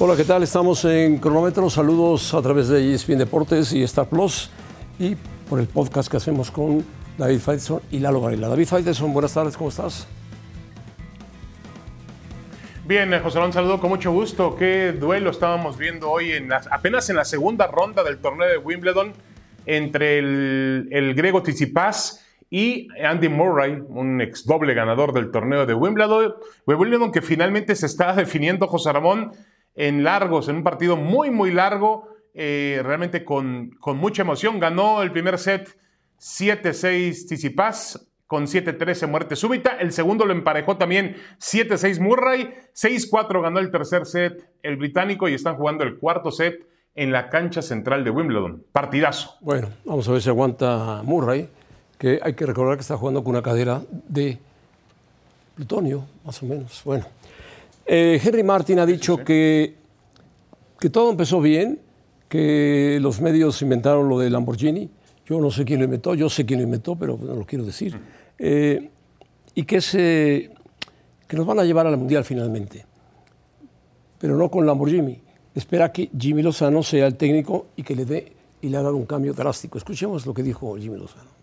Hola, ¿qué tal? Estamos en Cronómetro. Saludos a través de ESPN Deportes y Star Plus y por el podcast que hacemos con David Faitelson y Lalo Varela. David Faitelson, buenas tardes, ¿cómo estás? Bien, eh, José un saludo con mucho gusto. Qué duelo estábamos viendo hoy, en apenas en la segunda ronda del torneo de Wimbledon entre el, el griego Tsitsipas y Andy Murray, un ex doble ganador del torneo de Wimbledon, Wimbledon que finalmente se está definiendo José Ramón en largos, en un partido muy, muy largo, eh, realmente con, con, mucha emoción. Ganó el primer set 7-6 Tsitsipas, con 7-13 muerte súbita. El segundo lo emparejó también 7-6 Murray. 6-4 ganó el tercer set el británico y están jugando el cuarto set en la cancha central de Wimbledon. Partidazo. Bueno, vamos a ver si aguanta Murray, que hay que recordar que está jugando con una cadera de plutonio, más o menos. Bueno, eh, Henry Martin ha dicho Que, que todo empezó bien, que los medios inventaron lo de Lamborghini. Yo no sé quién lo inventó, yo sé quién lo inventó, pero no lo quiero decir. Eh, y que, se, que nos van a llevar al Mundial finalmente, pero no con Lamborghini. Espera que Jimmy Lozano sea el técnico y que le dé y le ha dado un cambio drástico. Escuchemos lo que dijo Jimmy Lozano.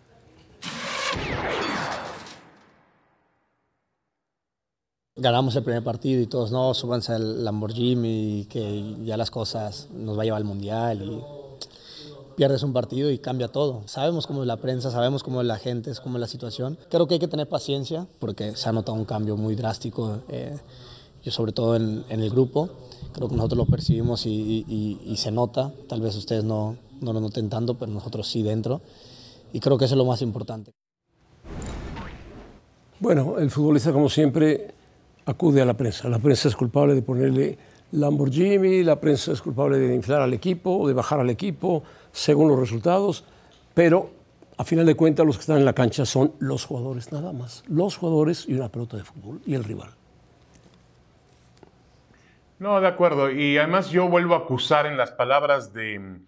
Ganamos el primer partido y todos, no, súbanse al Lamborghini y que ya las cosas nos va a llevar al Mundial y pierdes un partido y cambia todo. Sabemos cómo es la prensa, sabemos cómo es la gente, es cómo es la situación. Creo que hay que tener paciencia porque se ha notado un cambio muy drástico, eh, y sobre todo en, el grupo. Creo que nosotros lo percibimos y, se nota. Tal vez ustedes no, no lo noten tanto, pero nosotros sí dentro. Y creo que eso es lo más importante. Bueno, el futbolista, como siempre, acude a la prensa. La prensa es culpable de ponerle Lamborghini, la prensa es culpable de inflar al equipo, de bajar al equipo, según los resultados, pero a final de cuentas los que están en la cancha son los jugadores nada más, los jugadores y una pelota de fútbol y el rival. No, de acuerdo. Y además yo vuelvo a acusar en las palabras de,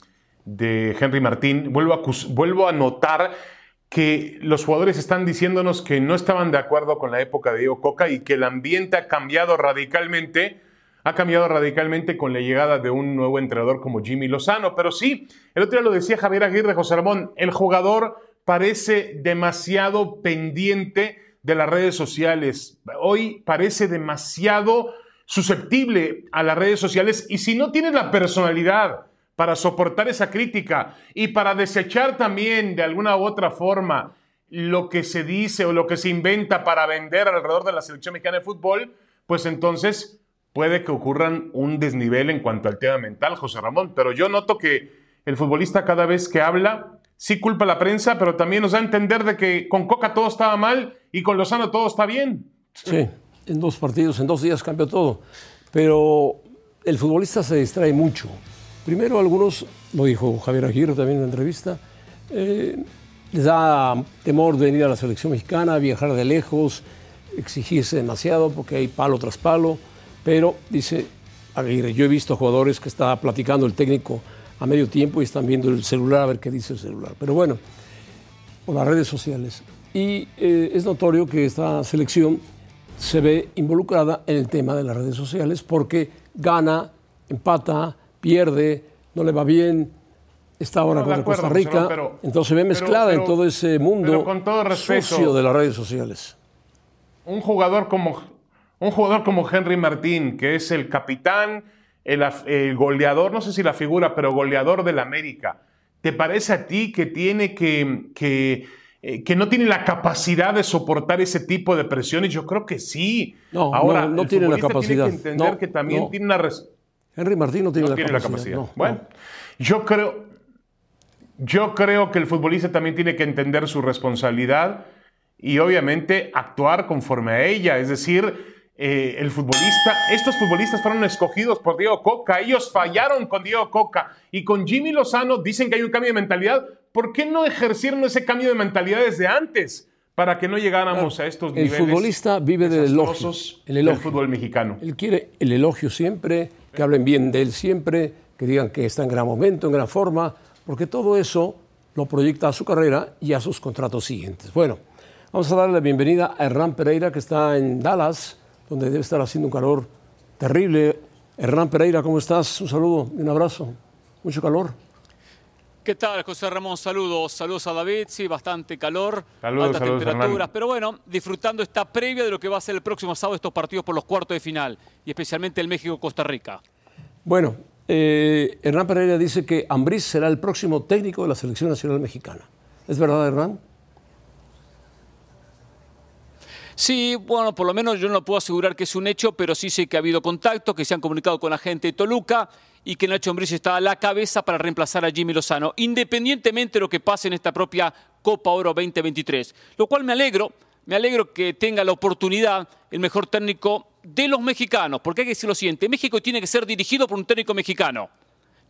Henry Martín, vuelvo a, vuelvo a notar que los jugadores están diciéndonos que no estaban de acuerdo con la época de Diego Coca y que el ambiente ha cambiado radicalmente ha cambiado radicalmente con la llegada de un nuevo entrenador como Jimmy Lozano. Pero sí, el otro día lo decía Javier Aguirre, José Ramón, el jugador parece demasiado pendiente de las redes sociales. Hoy parece demasiado susceptible a las redes sociales y si no tiene la personalidad para soportar esa crítica y para desechar también de alguna u otra forma lo que se dice o lo que se inventa para vender alrededor de la selección mexicana de fútbol, pues entonces puede que ocurran un desnivel en cuanto al tema mental, José Ramón, pero yo noto que el futbolista cada vez que habla sí culpa a la prensa, pero también nos da a entender de que con Coca todo estaba mal y con Lozano todo está bien. Sí, en dos partidos, en dos días cambió todo, pero el futbolista se distrae mucho. Primero algunos, lo dijo Javier Aguirre también en una entrevista, eh, les da temor de venir a la selección mexicana, viajar de lejos, exigirse demasiado porque hay palo tras palo. Pero, dice Aguirre, yo he visto jugadores que está platicando el técnico a medio tiempo y están viendo el celular a ver qué dice el celular. Pero bueno, por las redes sociales. Y eh, es notorio que esta selección se ve involucrada en el tema de las redes sociales porque gana, empata, pierde, no le va bien, está ahora con Costa Rica. entonces se ve mezclada en todo ese mundo con todo sucio de las redes sociales. Un jugador como un jugador como Henry Martín, que es el capitán, el, goleador, no sé si la figura, pero goleador del América, ¿te parece a ti que tiene que, que, eh, que no tiene la capacidad de soportar ese tipo de presiones? Yo creo que sí. No, Ahora, no, tiene la capacidad. Tiene que entender que también tiene una... Henry Martín no tiene, la, capacidad. Bueno, yo creo, yo creo que el futbolista también tiene que entender su responsabilidad y obviamente actuar conforme a ella. Es decir, eh, el futbolista, estos futbolistas fueron escogidos por Diego Coca, ellos fallaron con Diego Coca y con Jimmy Lozano dicen que hay un cambio de mentalidad. ¿Por qué no ejercieron ese cambio de mentalidad desde antes para que no llegáramos a estos niveles? El futbolista vive del elogio, el elogio. del fútbol mexicano. Él quiere el elogio siempre, que hablen bien de él siempre, que digan que está en gran momento, en gran forma, porque todo eso lo proyecta a su carrera y a sus contratos siguientes. Bueno, vamos a darle la bienvenida a Hernán Pereira, que está en Dallas donde debe estar haciendo un calor terrible Hernán Pereira, ¿cómo estás? Un saludo y un abrazo. Mucho calor. ¿Qué tal, José Ramón? Saludos, saludos a David, sí, bastante calor, Saludos, altas saludos, temperaturas, Hernán. pero bueno, disfrutando esta previa de lo que va a ser el próximo sábado estos partidos por los cuartos de final, y especialmente el México-Costa Rica. Bueno, eh, Hernán Pereira dice que Ambriz será el próximo técnico de la selección nacional mexicana. ¿Es verdad, Hernán? Sí, bueno, por lo menos yo no puedo asegurar que es un hecho, pero sí sé que ha habido contacto, que se han comunicado con la gente de Toluca y que Nacho Ambriz está a la cabeza para reemplazar a Jimmy Lozano, independientemente de lo que pase en esta propia Copa Oro 2023. Lo cual me alegro, me alegro que tenga la oportunidad el mejor técnico de los mexicanos, porque hay que decir lo siguiente, México tiene que ser dirigido por un técnico mexicano.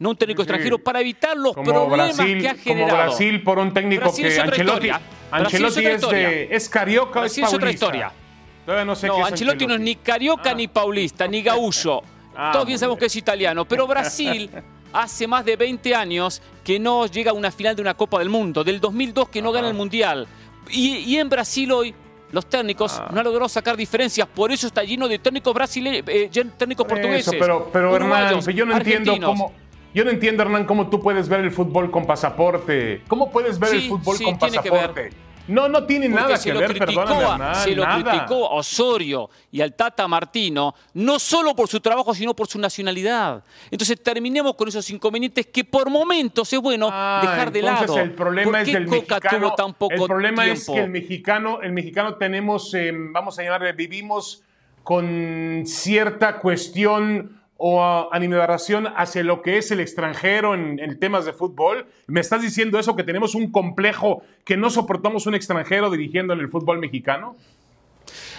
No un técnico Sí. extranjero para evitar los Como problemas Brasil, que ha como generado. Brasil por un técnico Brasil que es Ancelotti, Ancelotti es otra es, de, historia. es carioca es Brasil es otra paulista. historia. Todavía no sé No, qué es Ancelotti no es ni carioca, ni paulista, ni gaullo. Ah, Todos bien sabemos que es italiano. Pero Brasil hace más de 20 años que no llega a una final de una Copa del Mundo. Del 2002 que no gana el Mundial. Y, y en Brasil hoy los técnicos Ah. no han logrado sacar diferencias. Por eso está lleno de técnicos brasileños, técnicos Por portugueses. eso, pero, pero Hernán, yo no entiendo cómo. Yo no entiendo, Hernán, cómo tú puedes ver el fútbol con pasaporte. ¿Cómo puedes ver el fútbol sí, con tiene que ver. pasaporte? No, no tiene Porque nada se que lo ver, criticó, perdóname, se lo nada. criticó a Osorio y al Tata Martino, no solo por su trabajo, sino por su nacionalidad. Entonces terminemos con esos inconvenientes que por momentos es bueno Ah, dejar de entonces lado. el problema ¿Por es qué del Coca mexicano. tuvo tan poco el problema es que el mexicano, el mexicano tenemos, eh, vamos a llamarle, vivimos con cierta cuestión o ah, animadversión hacia lo que es el extranjero en, temas de fútbol. ¿Me estás diciendo eso, que tenemos un complejo que no soportamos un extranjero dirigiendo en el fútbol mexicano?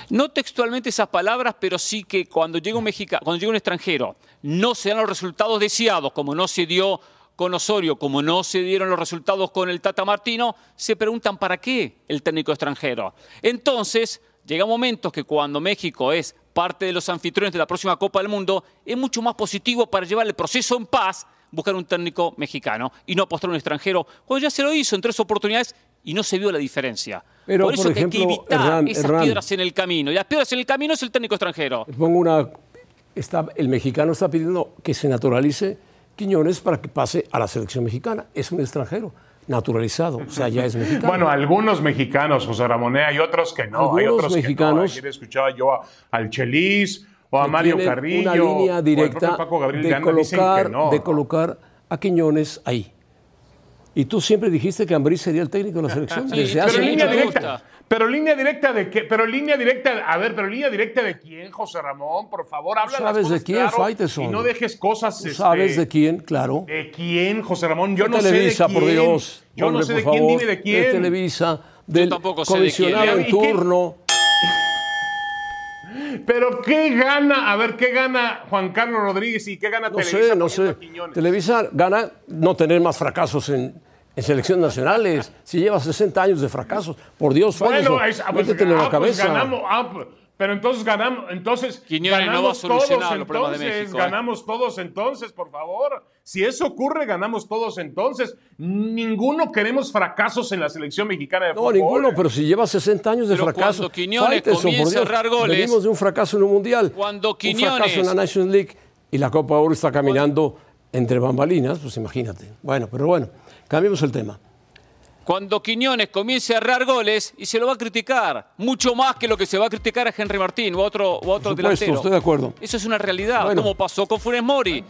No textualmente esas palabras, pero sí que cuando llega un mexica, cuando llega un extranjero, no se dan los resultados deseados, como no se dio con Osorio, como no se dieron los resultados con el Tata Martino, se preguntan para qué el técnico extranjero. Entonces, llega momentos que cuando México es parte de los anfitriones de la próxima Copa del Mundo, es mucho más positivo para llevar el proceso en paz buscar un técnico mexicano y no apostar a un extranjero, cuando ya se lo hizo en tres oportunidades y no se vio la diferencia. Pero, por eso por que hay que evitar Hernán, esas Hernán. piedras en el camino. Y las piedras en el camino es el técnico extranjero. Pongo una. Está, el mexicano está pidiendo que se naturalice Quiñones para que pase a la selección mexicana. Es un extranjero naturalizado, o sea, ya es mexicano. Bueno, algunos mexicanos, José Ramón, ¿eh? hay otros que no. hay otros que mexicanos- no. Ayer escuchaba yo a- al Chelis o a que Mario Carrillo. Una línea directa Paco Gabriel de colocar, que no. de colocar a Quiñones ahí. Y tú siempre dijiste que Ambriz sería el técnico de la selección. Sí, desde pero hace Pero sí, línea directa. Pero línea directa de qué? Pero línea directa, a ver, pero línea directa de quién, José Ramón, por favor, habla las sabes de quién, claro. Y no dejes cosas. ¿Tú este, sabes de quién? Claro. ¿De quién, José Ramón? Yo De no Televisa, sé de quién. por Dios. Yo Hombre, no sé por de quién, favor. dime de De quién. Televisa, del tampoco sé de quién, comisionado en turno. Pero ¿qué gana? A ver, ¿qué gana Juan Carlos Rodríguez y qué gana No Televisa? sé, no sé. Televisa gana no tener más fracasos en, en selecciones nacionales. Si lleva 60 años de fracasos, por Dios, Bueno, es, ah, pues, métetelo en la ah, pues cabeza. ganamos, ah, pues, pero entonces ganamos, entonces Quiñones no va a ganamos todos los problemas de entonces, México, ¿eh? ganamos todos entonces, por favor. Si eso ocurre, ganamos todos entonces. Ninguno queremos fracasos en la selección mexicana de No, fútbol. ninguno, pero si lleva 60 años de Pero fracaso. cuando Quiñones comience a errar goles- Venimos de un fracaso en un mundial. Cuando Un fracaso Quiñones- en la Nations League y la Copa Oro está caminando entre bambalinas, pues imagínate. Bueno, pero bueno, cambiemos el tema. Cuando Quiñones comience a errar goles y se lo va a criticar, mucho más que lo que se va a criticar a Henry Martín o a otro, o a otro Por supuesto, delantero. estoy de acuerdo. Eso es una realidad, Bueno. como pasó con Funes Mori.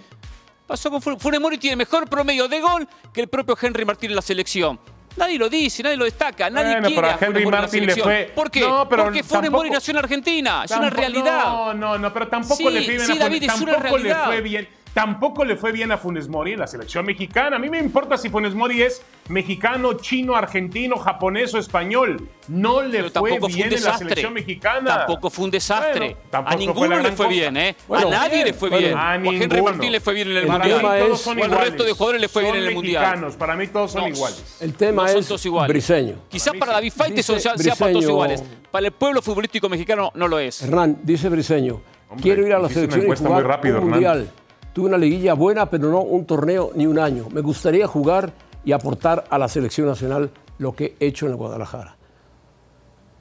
Pasó con Funes, Funes Mori tiene mejor promedio de gol que el propio Henry Martín en la selección. Nadie lo dice, nadie lo destaca, nadie Bueno, quiere pero a Henry Martín le fue- ¿Por qué? No, pero Porque Funes tampoco- Mori nació en Argentina, es una realidad. No, no, no, pero tampoco Sí, le bien sí, a Funes, David, es una tampoco le realidad. fue bien. Tampoco le fue bien a Funes Mori en la selección mexicana. A mí me importa si Funes Mori es mexicano, chino, argentino, japonés o español. No le Pero fue bien en la selección mexicana. Tampoco fue un desastre. Bueno, tampoco a ninguno le fue cosa. bien, ¿eh? Bueno, a nadie bien, le fue bueno, bien. a Henry. Martín le fue bien en el, El Mundial. todos son iguales. resto de jugadores le fue bien en el Mundial. mexicanos, Para mí todos son No, iguales. El tema no son es todos iguales. Briseño. Quizás para sí. David Dice sea, sea para todos iguales. Para el pueblo futbolístico mexicano no lo es. Hernán, dice Briseño, Hombre, quiero ir a la selección y encuesta jugar muy rápido, un Hernán. mundial. Tuve una liguilla buena, pero no un torneo ni un año. Me gustaría jugar y aportar a la selección nacional lo que he hecho en el Guadalajara.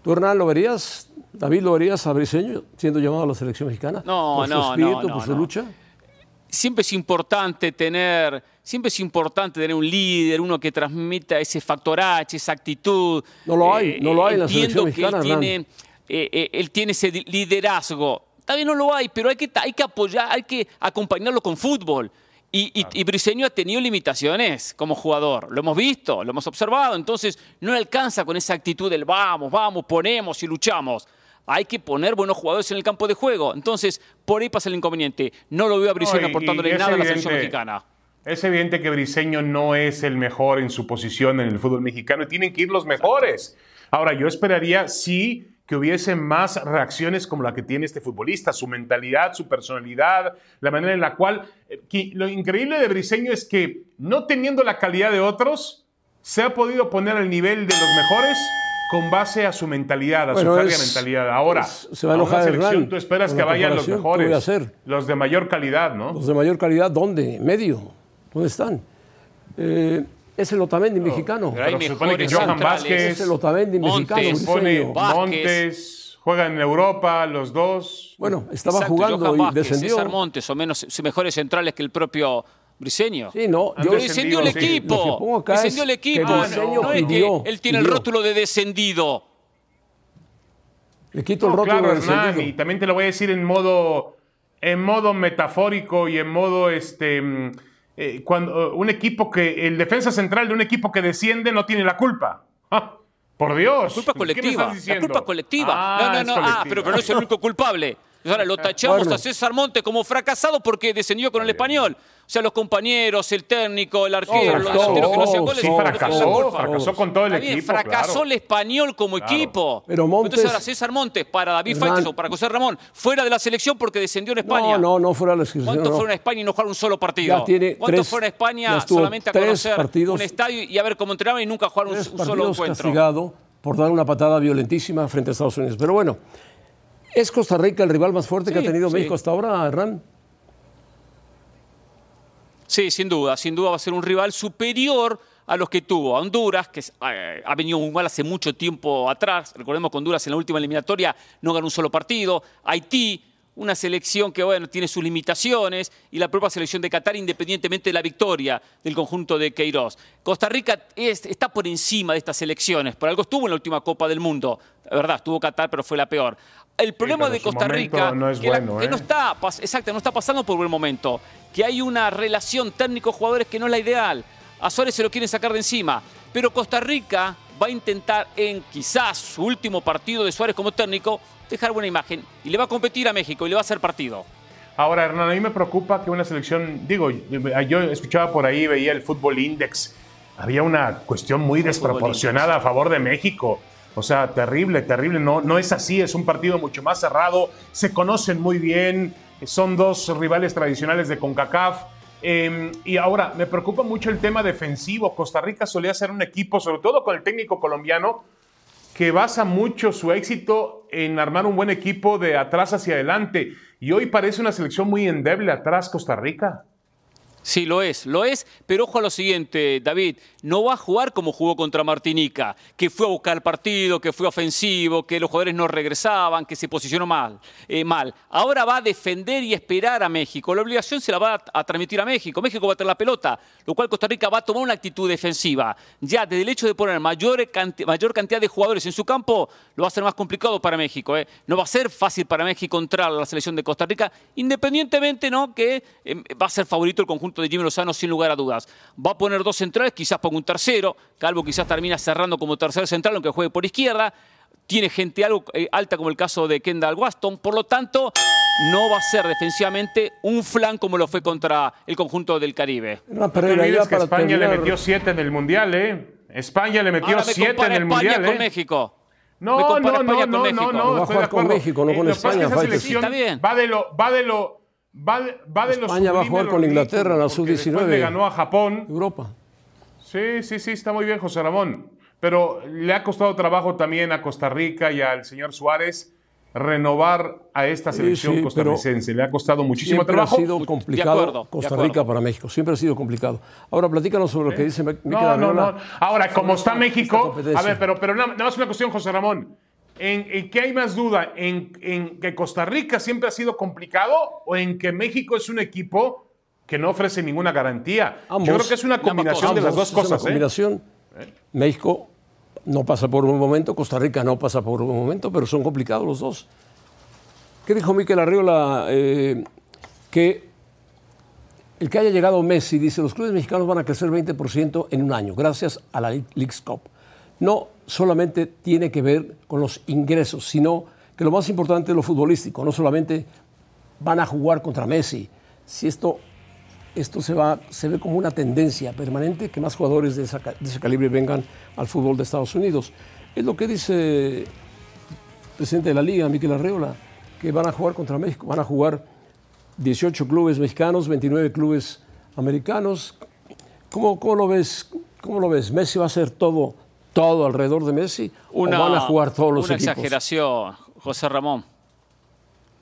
¿Tú, Hernán, lo verías? ¿David lo verías a Briseño siendo llamado a la selección mexicana? No, ¿Por no, su espíritu, no, no, por su lucha? siempre es importante tener, siempre es importante tener un líder, uno que transmita ese factor H, esa actitud. No lo hay, no lo hay en la Entiendo selección que él mexicana, tiene, eh, eh, él tiene ese di- liderazgo. También no lo hay, pero hay que, hay que apoyar, hay que acompañarlo con fútbol. Y, y, y Briseño ha tenido limitaciones como jugador. Lo hemos visto, lo hemos observado. Entonces, no alcanza con esa actitud del vamos, vamos, ponemos y luchamos. Hay que poner buenos jugadores en el campo de juego. Entonces, por ahí pasa el inconveniente. No lo veo a Briseño No, y- aportándole nada a la selección mexicana. Es evidente que Briseño no es el mejor en su posición en el fútbol mexicano y tienen que ir los mejores. Ahora, yo esperaría sí que hubiese más reacciones como la que tiene este futbolista, su mentalidad, su personalidad, la manera en la cual... eh, que lo increíble de Briseño es que no teniendo la calidad de otros, se ha podido poner al nivel de los mejores con base a su mentalidad, a Bueno, su es- mentalidad. Ahora, se va a a una enojar selección Hernán tú esperas que vayan los comparación. ¿Qué voy a mejores, hacer? los de mayor calidad, ¿no? Los de mayor calidad, ¿dónde? ¿Medio? ¿Dónde están? Eh, es el Otamendi mexicano. pero Pero se supone que Johan centrales. Vázquez, Es el Otamendi Montes, mexicano. se supone. Montes, juegan en Europa los dos. Bueno, estaba Exacto, jugando Johan y Vázquez, descendió. César Montes son menos, mejores centrales que el propio Briseño. Sí, no, yo Pero descendió el descendido, sí. equipo. Descendió es el equipo. no, no es pidió, que él tiene el pidió. rótulo de descendido. le quito el No, rótulo claro, del Hernán, sentido. y también te lo voy a decir en modo, en modo metafórico y en modo este. Eh, cuando un equipo que. El defensa central de un equipo que desciende no tiene la culpa. ¡Ah! Por Dios. La culpa ¿qué me colectiva. La diciendo? culpa colectiva. Ah, no, no, no. Ah, pero, pero no es el único culpable. Ahora lo tachamos a César Monte como fracasado porque descendió con el español. O sea, los compañeros, el técnico, el arquero, los fracasó, delanteros que no hacían goles. Sí, fracasó, fracasó con todo el Está bien, equipo. fracasó claro. el español como Claro. equipo. Pero Montes- Entonces ahora César Montes para David Hernán- para José Ramón, fuera de la selección porque descendió en España. No, no, no fuera la selección. ¿Cuántos no. fueron a España y no jugaron un solo partido? Ya tiene ¿Cuántos tres- fueron a España solamente a tres conocer partidos- un estadio y a ver cómo entrenaban y nunca jugaron un, Tres un solo partidos encuentro? castigado por dar una patada violentísima frente a Estados Unidos. Pero bueno, ¿es Costa Rica el rival más fuerte que ha tenido sí. México hasta ahora, Hernán? Sí, sin duda, sin duda va a ser un rival superior a los que tuvo. Honduras, que eh, ha venido muy mal hace mucho tiempo atrás. Recordemos que Honduras en la última eliminatoria no ganó un solo partido. Haití, una selección que bueno, tiene sus limitaciones. Y la propia selección de Qatar, independientemente de la victoria del conjunto de Queiroz. Costa Rica es- está por encima de estas selecciones. Por algo estuvo en la última Copa del Mundo. La verdad, estuvo Qatar, pero fue la peor. El problema de Costa Rica no es que, la- bueno, que no ¿eh? está, exacto, no está pasando por buen momento. Que hay una relación técnico-jugadores que no es la ideal. A Suárez se lo quieren sacar de encima. Pero Costa Rica va a intentar en quizás su último partido de Suárez como técnico dejar buena imagen y le va a competir a México y le va a hacer partido. Ahora, Hernán, a mí me preocupa que una selección, digo, yo escuchaba por ahí, veía el Fútbol Index, había una cuestión muy desproporcionada a favor de México. O sea, terrible, terrible. No, no es así, es un partido mucho más cerrado, se conocen muy bien, son dos rivales tradicionales de CONCACAF. Eh, y ahora, me preocupa mucho el tema defensivo. Costa Rica solía ser un equipo, sobre todo con el técnico colombiano, que basa mucho su éxito en armar un buen equipo de atrás hacia adelante. Y hoy parece una selección muy endeble atrás Costa Rica. Sí, lo es, lo es, pero ojo a lo siguiente, David, no va a jugar como jugó contra Martinica, que fue a buscar el partido, que fue ofensivo, que los jugadores no regresaban, que se posicionó mal. eh, mal. Ahora va a defender y esperar a México. La obligación se la va a, transmitir a México. México va a tener la pelota, lo cual Costa Rica va a tomar una actitud defensiva. Ya desde el hecho de poner mayor, mayor cantidad de jugadores en su campo, lo va a ser más complicado para México. ¿eh? No va a ser fácil para México entrar a la selección de Costa Rica, independientemente ¿no? que eh, va a ser favorito el conjunto de Jimmy Lozano sin lugar a dudas. Va a poner dos centrales, quizás ponga un tercero. Calvo quizás termina cerrando como tercer central, aunque juegue por izquierda. Tiene gente algo eh, alta como el caso de Kendall Waston. Por lo tanto, no va a ser defensivamente un flan como lo fue contra el conjunto del Caribe. No olvides ya que para España terminar, le metió siete en el Mundial, ¿eh? España le metió me siete en el España Mundial, con ¿eh? México. Me No, no, no, no, no, no, Va a estoy jugar de con acuerdo. México, no está bien. Va de lo, va de lo, va de, va de España va a jugar con Inglaterra en la ridículo, porque después sub-19. le ganó a Japón. Europa. Sí, sí, sí, está muy bien, José Ramón. Pero le ha costado trabajo también a Costa Rica y al señor Suárez renovar a esta selección sí, costarricense. Le ha costado muchísimo Siempre trabajo. ha sido complicado acuerdo, Costa. Rica para México. Siempre ha sido complicado. Ahora platícanos sobre lo que dice Mikel No, no, Arriola no. Ahora, como está México, a ver, pero, pero nada, nada más una cuestión, José Ramón. ¿En, en qué hay más duda? ¿En, ¿En que Costa Rica siempre ha sido complicado o en que México es un equipo que no ofrece ninguna garantía. Ambos. Yo creo que es una combinación de las dos Ambos, es una cosas. ¿eh? combinación. México no pasa por un momento, Costa Rica no pasa por un momento, pero son complicados los dos. ¿Qué dijo Miquel Arriola? Eh, que el que haya llegado Messi, dice, los clubes mexicanos van a crecer 20% en un año, gracias a la League's Cup. No solamente tiene que ver con los ingresos, sino que lo más importante es lo futbolístico, no solamente van a jugar contra Messi. Si esto, esto se, va, se ve como una tendencia permanente, que más jugadores de, ese calibre vengan al fútbol de Estados Unidos. Es lo que dice el presidente de la liga, Miquel Arreola, que van a jugar contra México, van a jugar 18 clubes mexicanos, 29 clubes americanos. ¿Cómo, cómo lo ves? ¿Cómo lo ves? ¿Messi va a hacer todo, todo alrededor de Messi? Una, ¿O van a jugar todos los una equipos? exageración, José Ramón.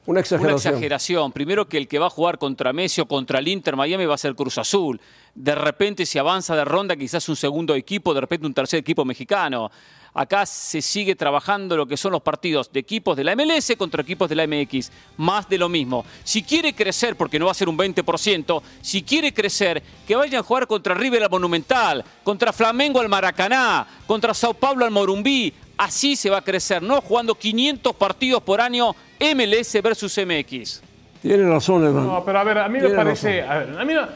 Una Una exageración. exageración. Primero que el que va a jugar contra Messi o contra el Inter Miami va a ser Cruz Azul. De repente si avanza de ronda quizás un segundo equipo, de repente un tercer equipo mexicano. Acá se sigue trabajando lo que son los partidos de equipos de la MLS contra equipos de la MX. Más de lo mismo. Si quiere crecer, porque no va a ser un 20%, si quiere crecer, que vayan a jugar contra River al Monumental, contra Flamengo al Maracaná, contra Sao Paulo al Morumbí. Así se va a crecer, no jugando 500 partidos por año MLS versus MX. Tiene razón, hermano. No, pero a ver, a mí me parece. A, a mí no,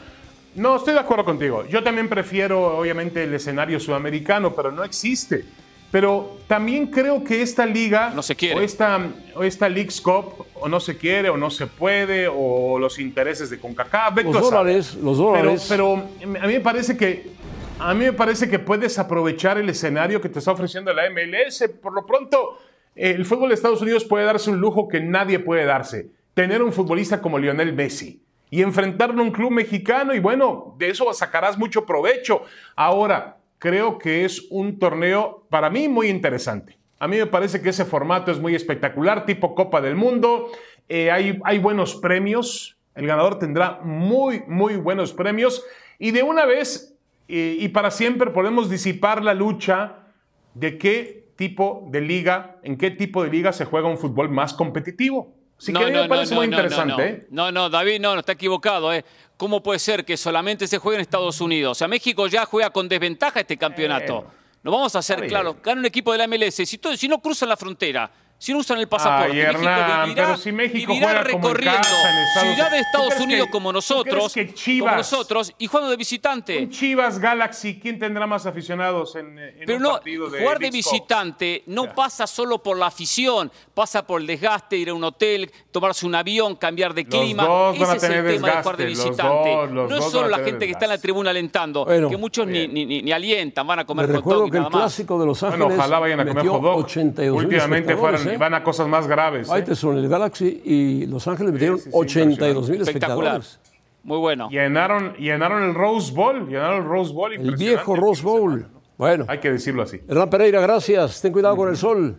no, estoy de acuerdo contigo. Yo también prefiero, obviamente, el escenario sudamericano, pero no existe. Pero también creo que esta liga. No se quiere. O esta, o esta League's Cup, o no se quiere, o no se puede, o los intereses de CONCACAF. Los dólares, los dólares. Pero, pero a mí me parece que. A mí me parece que puedes aprovechar el escenario que te está ofreciendo la MLS. Por lo pronto, eh, el fútbol de Estados Unidos puede darse un lujo que nadie puede darse. Tener un futbolista como Lionel Messi y enfrentarlo a un club mexicano y bueno, de eso sacarás mucho provecho. Ahora, creo que es un torneo para mí muy interesante. A mí me parece que ese formato es muy espectacular, tipo Copa del Mundo. Eh, hay, hay buenos premios. El ganador tendrá muy, muy buenos premios. Y de una vez eh, y para siempre podemos disipar la lucha de qué tipo de liga, en qué tipo de liga se juega un fútbol más competitivo. Así que a mí me parece muy interesante. no, ¿eh? no, no, David, no, no, está equivocado. ¿eh? ¿Cómo puede ser que solamente se juegue en Estados Unidos? O sea, México ya juega con desventaja este campeonato. Bueno. No vamos a hacer Está claro. bien. Gana un equipo de la MLS. Si, todo- si no cruzan la frontera, si no usan el pasaporte, Ay, México Hernán, vivirá, pero si México vivirá juega como en recorriendo casa en Estados ciudades de Unidos. ¿Tú Estados Unidos que- como nosotros, que como nosotros, y jugando de visitante. Un Chivas Galaxy, ¿quién tendrá más aficionados en, en Pero un no, partido de jugar de visitante no Ya. pasa solo por la afición, pasa por el desgaste, ir a un hotel, tomarse un avión, cambiar de Los clima. dos van a Ese es el tema de jugar de desgaste, los visitante. dos, los no es dos solo la gente que está en la tribuna alentando, Bueno. que muchos ni, ni, ni- ni alientan, van a Me comer recuerdo dog y que el nada más. clásico de Los Ángeles Bueno, ojalá vayan a comer metió hot dog. 82 mil Últimamente fueron, ¿eh? van a cosas más graves. ¿eh? Faitelson, el Galaxy y Los Ángeles metieron sí, sí, 82 mil espectadores. Muy bueno. Llenaron, llenaron el Rose Bowl, llenaron el Rose Bowl. El viejo Rose Bowl. semana, ¿no? Bueno, Hay que decirlo así. Hernán Pereira, gracias. Ten cuidado con el sol.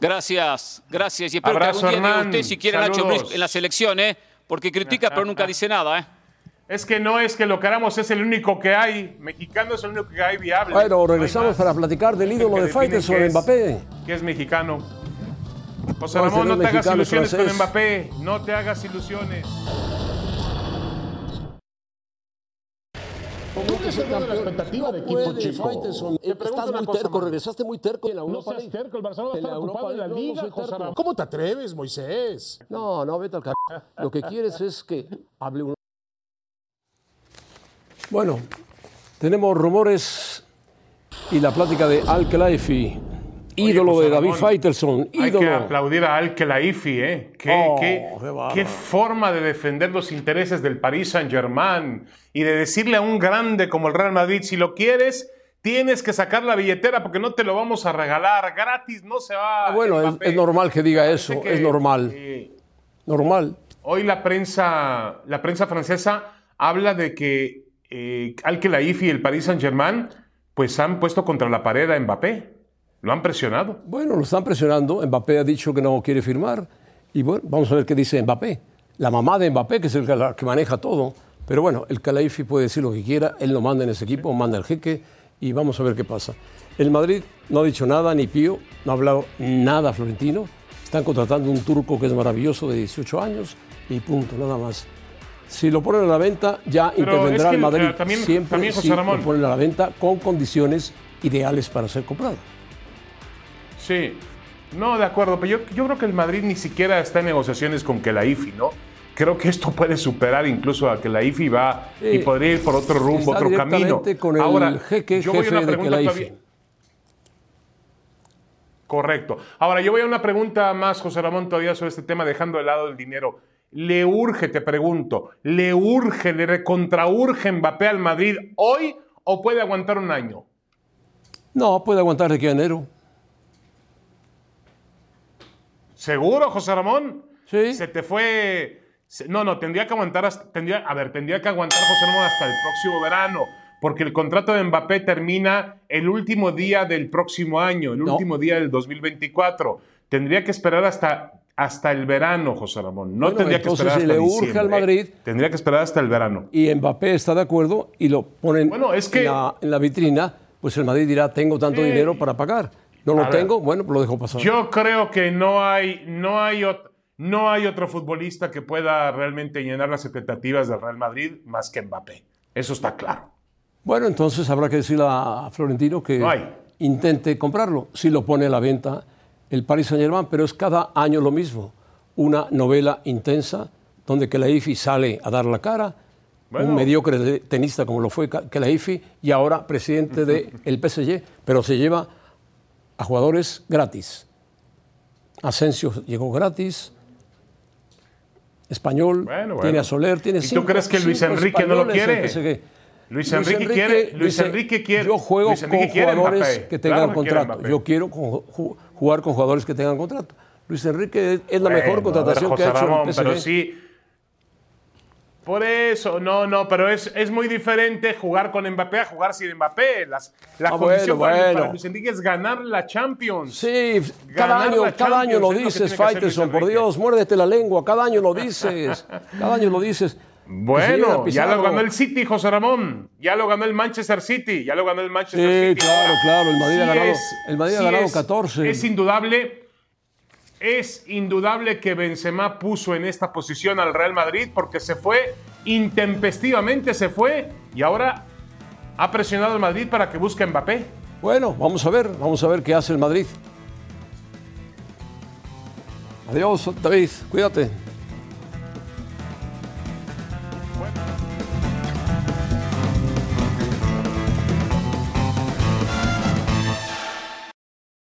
Gracias, gracias. Y espero Abrazo, que algún día diga Hernán. usted si quiere Nacho. Ambriz en la selección, ¿eh? Porque critica pero nunca dice nada, ¿eh? Es que no es que lo queramos, es el único que hay. Mexicano es el único que hay viable. Bueno, No regresamos para platicar del El ídolo que de que es- Mbappé. Que es mexicano. José No, Ramón, no no te hagas ilusiones con. Mbappé. No te hagas ilusiones. es el de la expectativa de equipo chico. Te Estás muy cosa terco, más. regresaste muy terco en la No Europa seas League. terco, el Barcelona a En la ocupado en no, no liga, soy José terco. Ramón. ¿Cómo te atreves, Moisés? No, no, vete al c... Lo que quieres es que hable uno. Bueno, tenemos rumores y la plática de Al Khelaifi, ídolo José de David Faitelson, Hay que aplaudir a Al Khelaifi, ¿eh? Qué, Oh, qué- qué bárbaro. qué forma de defender los intereses del Paris Saint-Germain y de decirle a un grande como el Real Madrid, si lo quieres, tienes que sacar la billetera porque no te lo vamos a regalar gratis, no se va. Ah, bueno, es, Mbappé". es normal que diga Parece eso, que, es normal, eh, normal. Hoy la prensa, la prensa francesa habla de que eh, Al Khelaifi y el Paris Saint-Germain pues han puesto contra la pared a Mbappé. Lo han presionado. Bueno, lo están presionando. Mbappé ha dicho que no quiere firmar. Y bueno, vamos a ver qué dice Mbappé. La mamá de Mbappé, que es el que, maneja todo. Pero bueno, el Calaifi puede decir lo que quiera. Él no manda en ese equipo, manda el jeque. Y vamos a ver qué pasa. El Madrid no ha dicho nada, ni Pío. No ha hablado nada Florentino. Están contratando un turco que es maravilloso de 18 años. Y punto, nada más. Si lo ponen a la venta, ya Pero intervendrá es que, el Madrid. también- Siempre también, José si Ramón. lo ponen a la venta con condiciones ideales para ser comprado. Sí, no, de acuerdo, pero yo, yo creo que el Madrid ni siquiera está en negociaciones con que la IFI, ¿no? Creo que esto puede superar incluso a que la IFI va y podría ir por otro rumbo, otro camino. con el Ahora, jeque yo voy a una pregunta todavía- Correcto. Ahora, yo voy a una pregunta más, José Ramón, todavía sobre este tema, dejando de lado el dinero. ¿Le urge, te pregunto, le urge, le recontraurge Mbappé al Madrid hoy o puede aguantar un año? No, puede aguantar de aquí a enero. ¿Seguro, José Ramón? Sí. Se te fue. No, no, tendría que aguantar hasta. Tendría, a ver, tendría que aguantar José Ramón hasta el próximo verano. Porque el contrato de Mbappé termina el último día del próximo año, el No. último día del 2024. Tendría que esperar hasta, hasta el verano, José Ramón. No Bueno, tendría que entonces, esperar si hasta le urge diciembre, al ¿eh? Madrid- Tendría que esperar hasta el verano. Y Mbappé está de acuerdo y lo ponen Bueno, es que- en, la, en la vitrina, pues el Madrid dirá, tengo tanto Sí. dinero para pagar. No lo A ver, tengo, bueno, pues lo dejo pasar. Yo creo que no hay, no hay, no hay otro futbolista que pueda realmente llenar las expectativas del Real Madrid más que Mbappé. Eso está claro. Bueno, entonces habrá que decirle a Florentino que No intente comprarlo. Si lo pone a la venta el Paris Saint Germain, pero es cada año lo mismo. Una novela intensa donde Kelaifi sale a dar la cara, Bueno. un mediocre tenista como lo fue Kelaifi y ahora presidente del PSG, pero se lleva a jugadores gratis. Asensio llegó gratis. Español, Bueno, bueno. tiene a Soler, tiene ¿Y tú crees que Luis Enrique no lo quiere? Luis Enrique quiere- Luis Enrique quiere- Yo juego Luis Enrique con jugadores Mbappé. que tengan Claro que quiere contrato. Yo quiero ju- jugar con jugadores que tengan contrato. Luis Enrique es, es la Bueno, mejor ver, contratación que ha hecho Ramón, el PSG. Pero sí. Por eso, no, no, pero es, es muy diferente jugar con Mbappé a jugar sin Mbappé. Las, la Ah, condición bueno, para, bueno. para Luis Enrique es ganar la Champions. Sí, cada Ganar año, cada año lo dices, Faitelson, por. Dios, muérdete la lengua, cada año lo dices, cada año lo dices. Bueno, ya lo ganó el City, José Ramón. Ya lo ganó el Manchester City. Ya lo ganó el Manchester Sí, City. claro, claro, el Madrid ha ganado- es- el Madrid ha ganado es- 14. Es indudable, es indudable que Benzema puso en esta posición al Real Madrid porque se fue intempestivamente, se fue y ahora ha presionado al Madrid para que busque a Mbappé. Bueno, vamos a ver, vamos a ver qué hace el Madrid. Adiós, David, cuídate.